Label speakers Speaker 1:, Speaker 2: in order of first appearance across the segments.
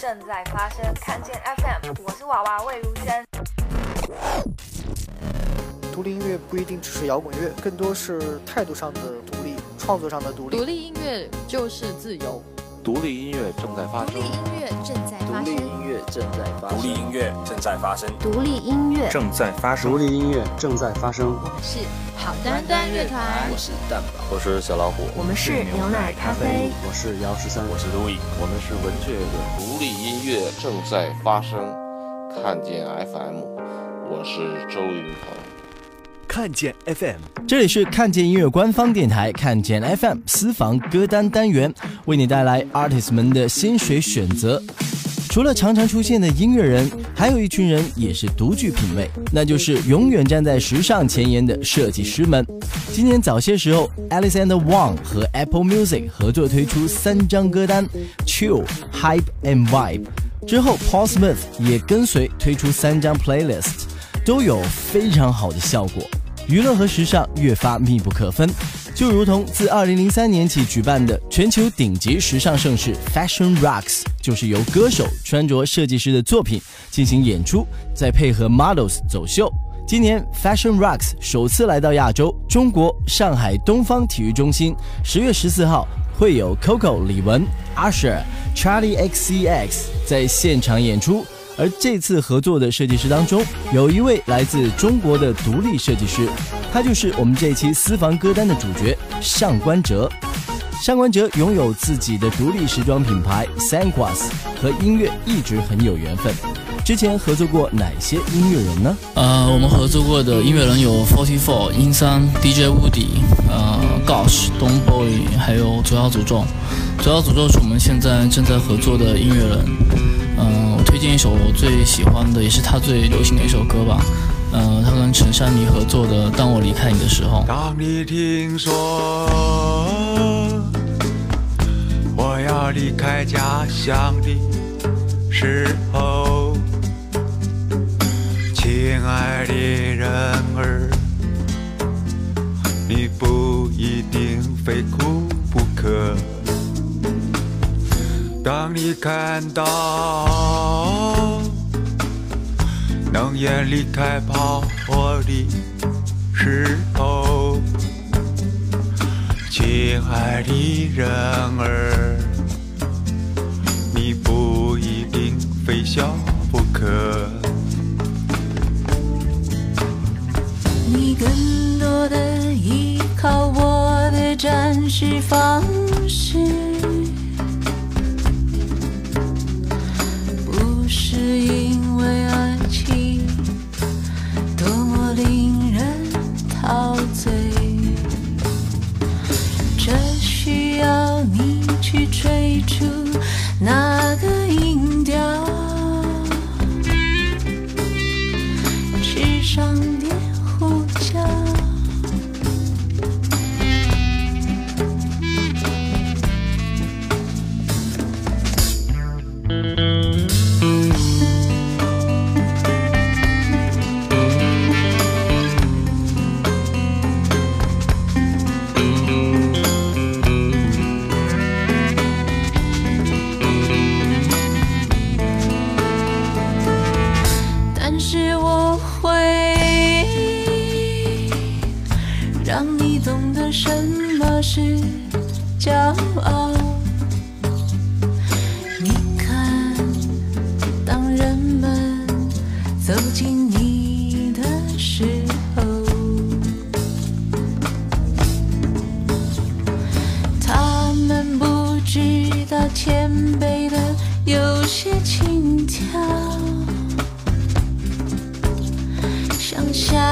Speaker 1: 正在发生，看见 FM，我是娃娃魏如萱。
Speaker 2: 独立音乐不一定只是摇滚乐，更多是态度上的独立，创作上的独立。
Speaker 3: 独立音乐就是自由。
Speaker 4: 独立音乐正在发生。
Speaker 5: 独立音乐正在发生。
Speaker 6: 独立音乐正在发生。
Speaker 7: 独立音乐正在发生。
Speaker 8: 独立音乐
Speaker 9: 正在发生。
Speaker 10: 独立音乐正在发生。
Speaker 5: 我们是好端端乐团。
Speaker 6: 我是蛋宝。
Speaker 4: 我是小老虎。
Speaker 8: 我们是牛奶咖啡。
Speaker 10: 我是姚十三。
Speaker 7: 我是路易。
Speaker 4: 我们是文雀乐。
Speaker 11: 独立音乐正在发生。看见 FM，我是周云鹏。
Speaker 9: 看见 FM，
Speaker 12: 这里是看见音乐官方电台，看见 FM 私房歌单单元，为你带来 artist 们的薪水选择。除了常常出现的音乐人，还有一群人也是独具品味，那就是永远站在时尚前沿的设计师们。今年早些时候，Alexander Wang 和 Apple Music 合作推出三张歌单，Chill、Hype and Vibe。之后，Paul Smith 也跟随推出三张 playlist，都有非常好的效果。娱乐和时尚越发密不可分，就如同自2003年起举办的全球顶级时尚盛事 Fashion Rocks，就是由歌手穿着设计师的作品进行演出，再配合 models 走秀。今年 Fashion Rocks 首次来到亚洲，中国上海东方体育中心，十月十四号会有 Coco 李玟、Usher、Charlie XCX 在现场演出。而这次合作的设计师当中，有一位来自中国的独立设计师，他就是我们这一期私房歌单的主角上官哲。上官哲拥有自己的独立时装品牌 Sanquas，和音乐一直很有缘分。之前合作过哪些音乐人呢？
Speaker 13: 呃，我们合作过的音乐人有 Forty Four、阴三、DJ 乌迪、呃 Gosh、Don Boy，还有主要诅咒。主要诅咒是我们现在正在合作的音乐人。嗯，推荐一首我最喜欢的，也是他最流行的一首歌吧。嗯，他跟陈珊妮合作的《当我离开你的时候》。
Speaker 14: 当你听说我要离开家乡的时候，亲爱的人儿，你不一定非哭不可。当你看到能源离开炮火的时候，亲爱的人儿，你不一定非笑不可。
Speaker 15: 你更多的依靠我的展示方式。是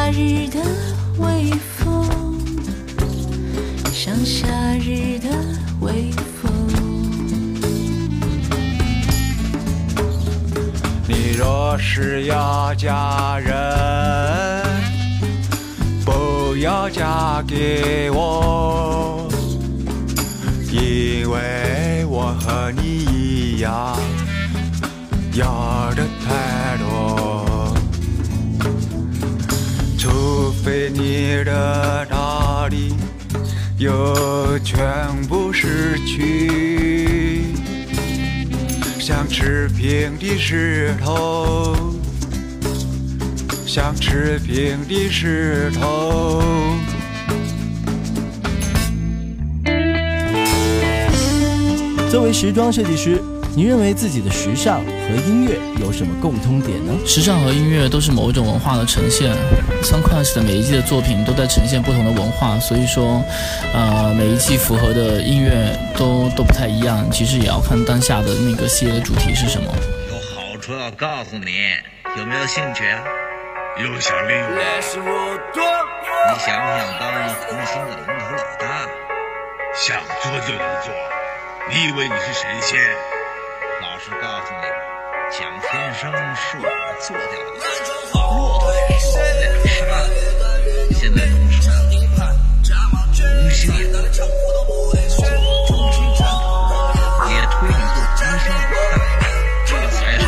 Speaker 15: 夏日的微风，像夏日的微风。
Speaker 14: 你若是要嫁人，不要嫁给我，因为我和你一样，要的太多。对你的大力又全部失去，像持平的石头，像持平的石头。
Speaker 12: 作为时装设计师，你认为自己的时尚和音乐有什么共通点呢？
Speaker 13: 时尚和音乐都是某一种文化的呈现。Sunquest 的每一季的作品都在呈现不同的文化，所以说，呃，每一季符合的音乐都都不太一样。其实也要看当下的那个系列的主题是什么。
Speaker 16: 有好处要告诉你，有没有兴趣啊？有想领我？你想不想当红星的龙头老大？想做就能做。你以为你是神仙？老实告诉你，蒋天生是我们做掉的。骆驼两十万，现在弄什么？红星也做中心战斗，也推你做红星老大，这才是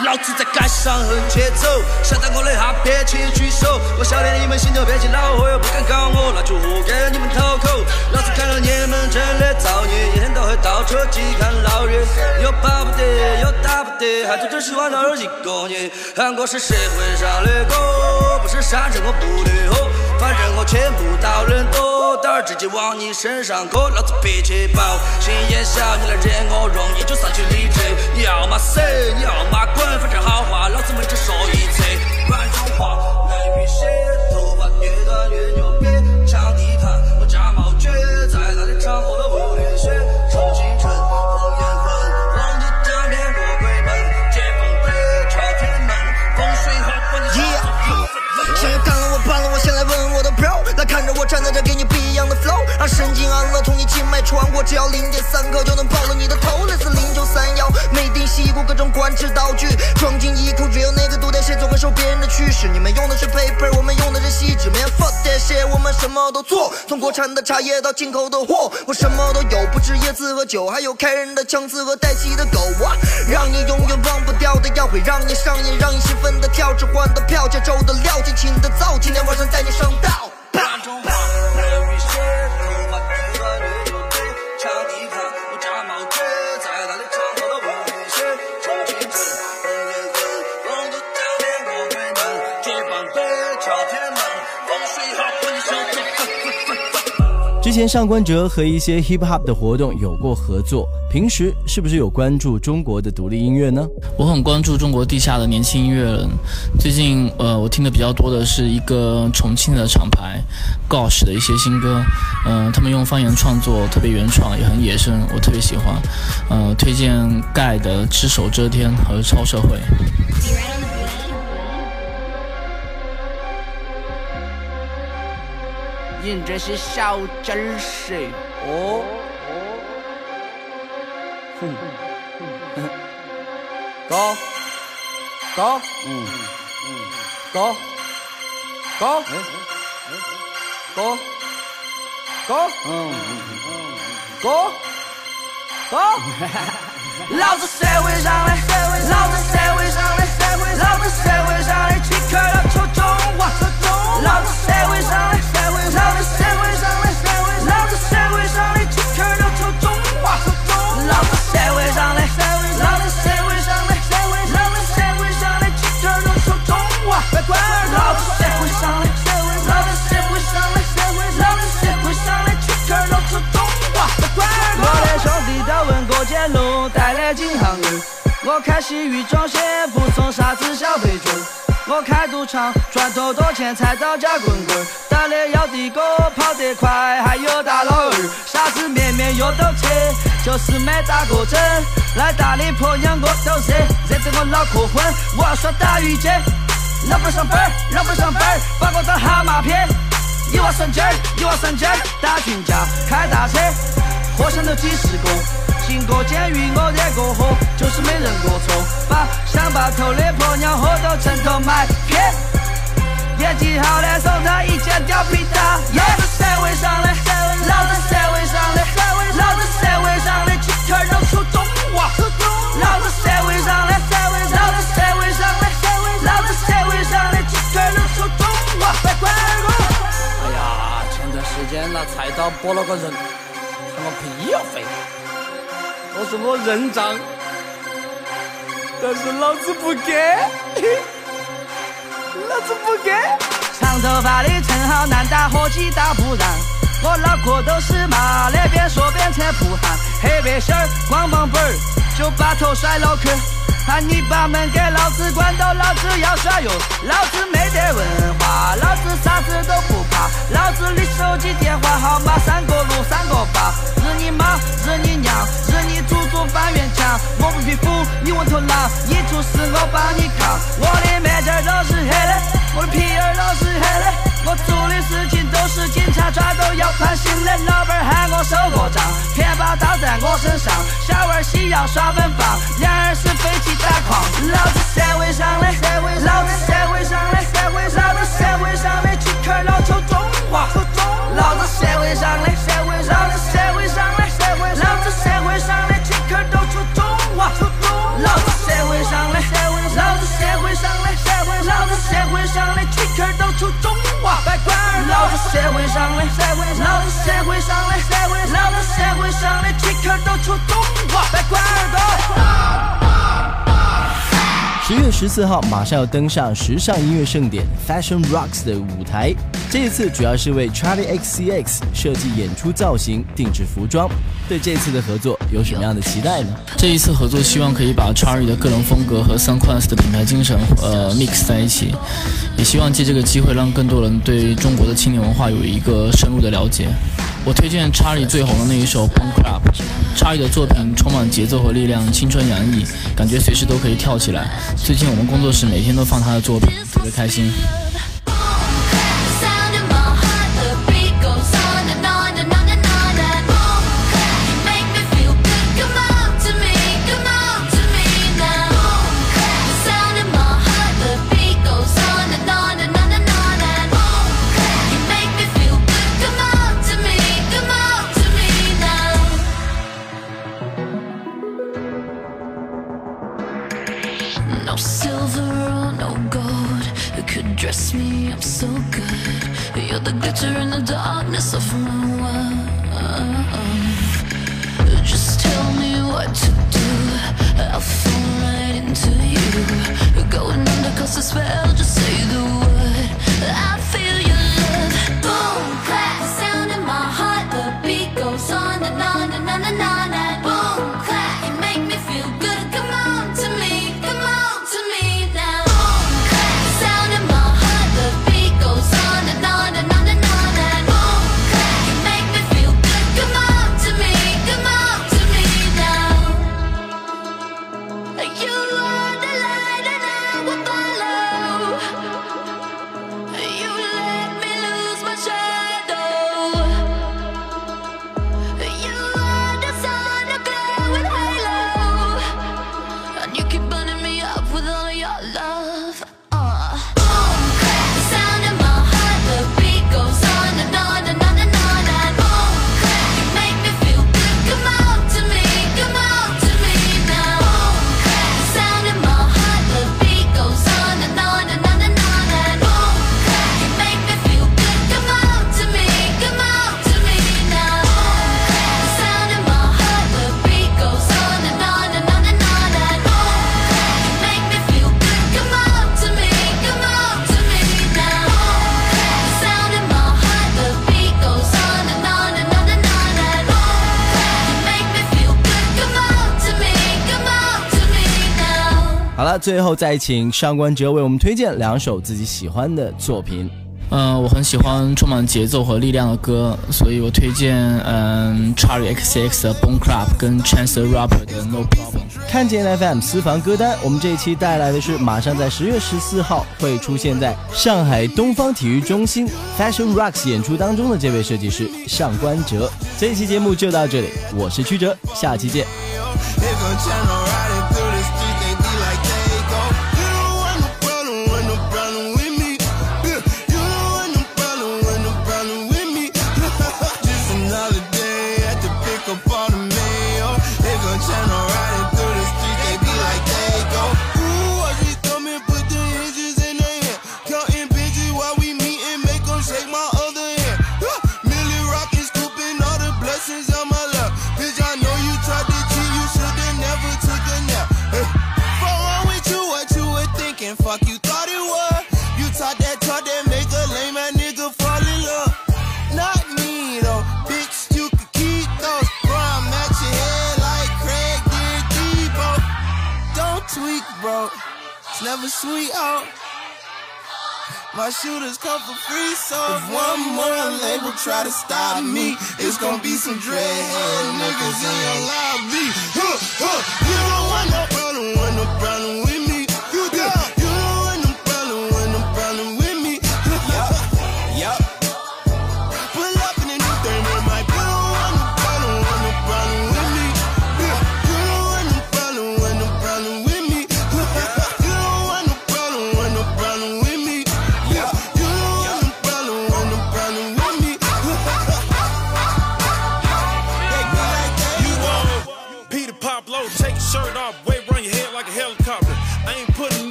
Speaker 16: 你
Speaker 17: 老子在街上横切走，想当我的哈别请举手。我晓得你们心头憋起恼火，又不敢搞我，那就活该你们讨口。车去看老人，又跑不得，又打不得，还整整希望老人一个人。喊我是社会上的狗，不是山珍我不的货，反正我钱不到人多，胆儿直接往你身上搁，老子脾气暴，心眼小，你来惹我容易就丧气理智。你要么死，你要么滚，反正好话老子们只说一次。软中话，人与血，头发越短越牛
Speaker 18: 神经安乐，从你静脉穿过，只要零点三克就能爆了你的头，类似零九三幺，没定西谷各种管制道具，装进衣裤，只有那个独带谁总会受别人的驱使。你们用的是 paper，我们用的是锡纸，man fuck that shit，我们什么都做，从国产的茶叶到进口的货，我什么都有，不止椰子和酒，还有开人的枪子和带气的狗啊，让你永远忘不掉的药，会让你上瘾，让你兴奋的跳，置换的票，加州的料，尽情的造，今天晚上带你上道。
Speaker 12: 前上官哲和一些 hip hop 的活动有过合作，平时是不是有关注中国的独立音乐呢？
Speaker 13: 我很关注中国地下的年轻音乐人。最近，呃，我听的比较多的是一个重庆的厂牌 Gosh 的一些新歌。嗯、他们用方言创作，特别原创，也很野生，我特别喜欢。呃，推荐盖的《只手遮天》和《超社会》。
Speaker 19: 您这些小鸡儿是哦，哼，高高，嗯。嗯，高高，高高，嗯。嗯，高高，
Speaker 17: 老子社会上的，老子社会上的，老子社会上的饥渴要求中华，老子社会上的，我开洗浴中心，不送啥子消费券。我开赌场，赚多多钱才到家滚滚。打的要的哥跑得快，还有大老二。啥子面面又都吃，就是没打过针。来大理婆娘我都热，热得我脑壳昏。我要耍打鱼剑，老板上班，老板上班，把我当蛤蟆骗。一娃神经儿，一娃神经儿，打群架，开大车，火上头几十个。进过监狱，我惹过祸，就是没认过错。把想把头的婆娘喝到城头买骗，演技好的送她一件貂皮大。老子社会上的，老子社会上的，老子社会上的饥渴要求中华。老子社会上的，老子社会上的，老子社会上的饥渴要求中华。
Speaker 19: 哎呀，前段时间那菜刀剥了个人，喊我屁要废。都是我认账，但是老子不给，老子不给。
Speaker 17: 长头发的陈浩南打火机打不让，我脑壳都是麻的，边说边扯不喊，黑白心儿光膀本儿就把头甩脑壳。喊你把门给老子关到，老子要耍哟！老子没得文化，老子啥子都不怕。老子的手机电话号码三个六三个八，日你妈，日你娘，日你祖宗翻院墙。我不皮肤，你问头狼，你出事我帮你扛。我的面镜都是黑的，我的皮儿都是黑的，我做的事情都是警察抓都要判刑的。老板喊我收个账，偏把刀在我身上。小娃儿喜要耍奔放，两儿是飞起。打狂！老子社会上的，老子社会上的，老子社会上的乞丐老求中华，老子社会上的，老子社会上的，老子社会上的乞丐都求中华，老子社会上的，老子社会上的，老子社会上的乞丐都求中华，别管社会上的，老子社会上的，老子社会上的乞丐都出中华，别管耳朵。
Speaker 12: 十月十四号，马上要登上时尚音乐盛典 Fashion Rocks 的舞台。这一次主要是为 Charlie XCX 设计演出造型、定制服装。对这次的合作有什么样的期待呢？
Speaker 13: 这一次合作希望可以把 Charlie 的个人风格和 Sunquest 的品牌精神呃 mix 在一起，也希望借这个机会让更多人对中国的青年文化有一个深入的了解。我推荐 Charlie 最红的那一首 Punk Rap。Charlie 的作品充满节奏和力量，青春洋溢，感觉随时都可以跳起来。最近我们工作室每天都放他的作品，特别开心。
Speaker 15: the glitter in the darkness of my world. Just tell me what to do. I'll fall right into you. Going under cause the spell, just say the word
Speaker 12: 最后再请上官哲为我们推荐两首自己喜欢的作品。
Speaker 13: 嗯，我很喜欢充满节奏和力量的歌，所以我推荐嗯 Charlie XCX 的 Bone Club 跟 Chance the Rapper 的 No Problem。
Speaker 12: 看见 FM 私房歌单，我们这一期带来的是马上在十月十四号会出现在上海东方体育中心 Fashion Rocks 演出当中的这位设计师上官哲。这一期节目就到这里，我是曲哲，下期见。
Speaker 20: My shooters come for free, so if one more label try to stop me, it's gonna be some dreadhead niggas in your lobby.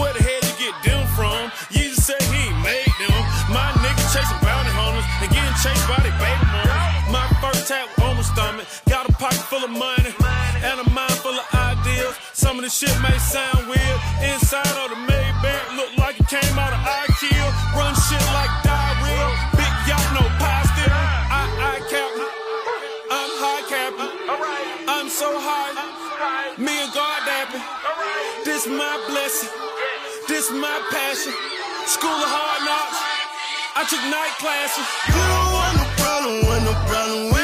Speaker 21: Where the hell you get them from? You just said he made them. My nigga chasing bounty hunters and getting chased by their baby mama. My first tap on my stomach, got a pocket full of money and a mind full of ideas. Some of the shit may sound weird. Inside of the Maybach, look like it came out of IKEA. This my blessing. This my passion. School of hard knocks. I took night classes.
Speaker 20: You don't want no problem, want no problem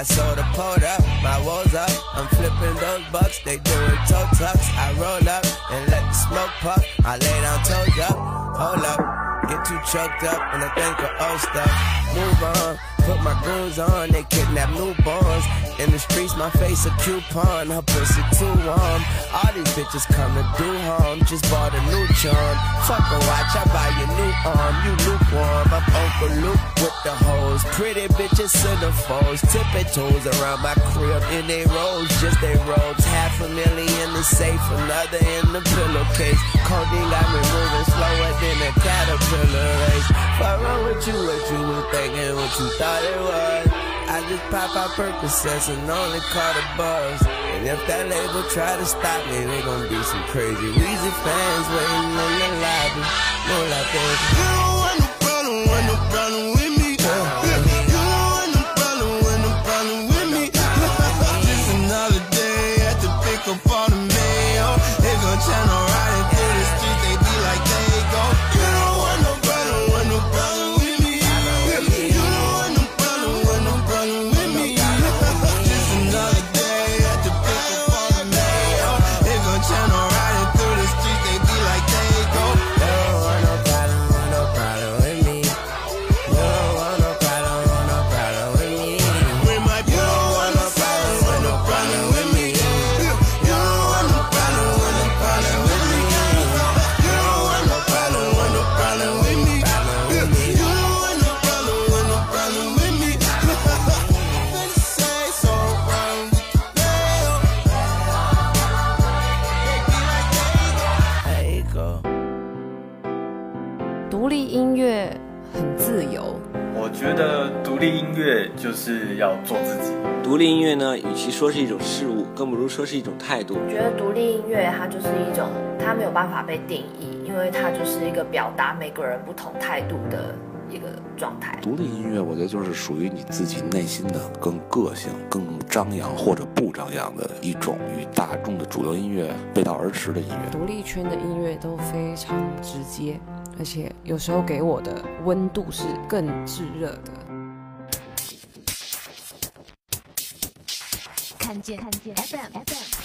Speaker 20: my
Speaker 22: soda pulled up, my woes up. I'm flipping those bucks, they doing toe tucks. I roll up and let the smoke puff. I lay down toes up, hold up. Get too choked up and I think of old stuff. Move on, put my goons on, they kidnap newborns. In the streets, my face a coupon, her pussy too warm. All these bitches come to do harm, just bought a new charm. Fuck a watch, I buy you new arm, you lukewarm. I'm Uncle Luke with the hoes. Pretty bitches centerfolds, tipping toes around my crib in they rolls, just they robes. Half a million in the safe, another in the pillowcase. Codeine got me moving slower than a caterpillar race. Fuck wrong with you, what you was thinking, what you thought I just pop out Percocets and only call the buzz. And if that label try to stop me, they gon' be some crazy Weezy fans waiting in the lobby. No like that.
Speaker 20: You don't want no problem, want no problem
Speaker 6: 立音乐呢，与其说是一种事物，更不如说是一种态度。
Speaker 1: 我觉得独立音乐它就是一种，它没有办法被定义，因为它就是一个表达每个人不同态度的一个状态。
Speaker 4: 独立音乐，我觉得就是属于你自己内心的更个性、更张扬或者不张扬的一种与大众的主流音乐背道而驰的音乐。
Speaker 3: 独立圈的音乐都非常直接，而且有时候给我的温度是更炙热的。
Speaker 5: 看见看见 FM FM。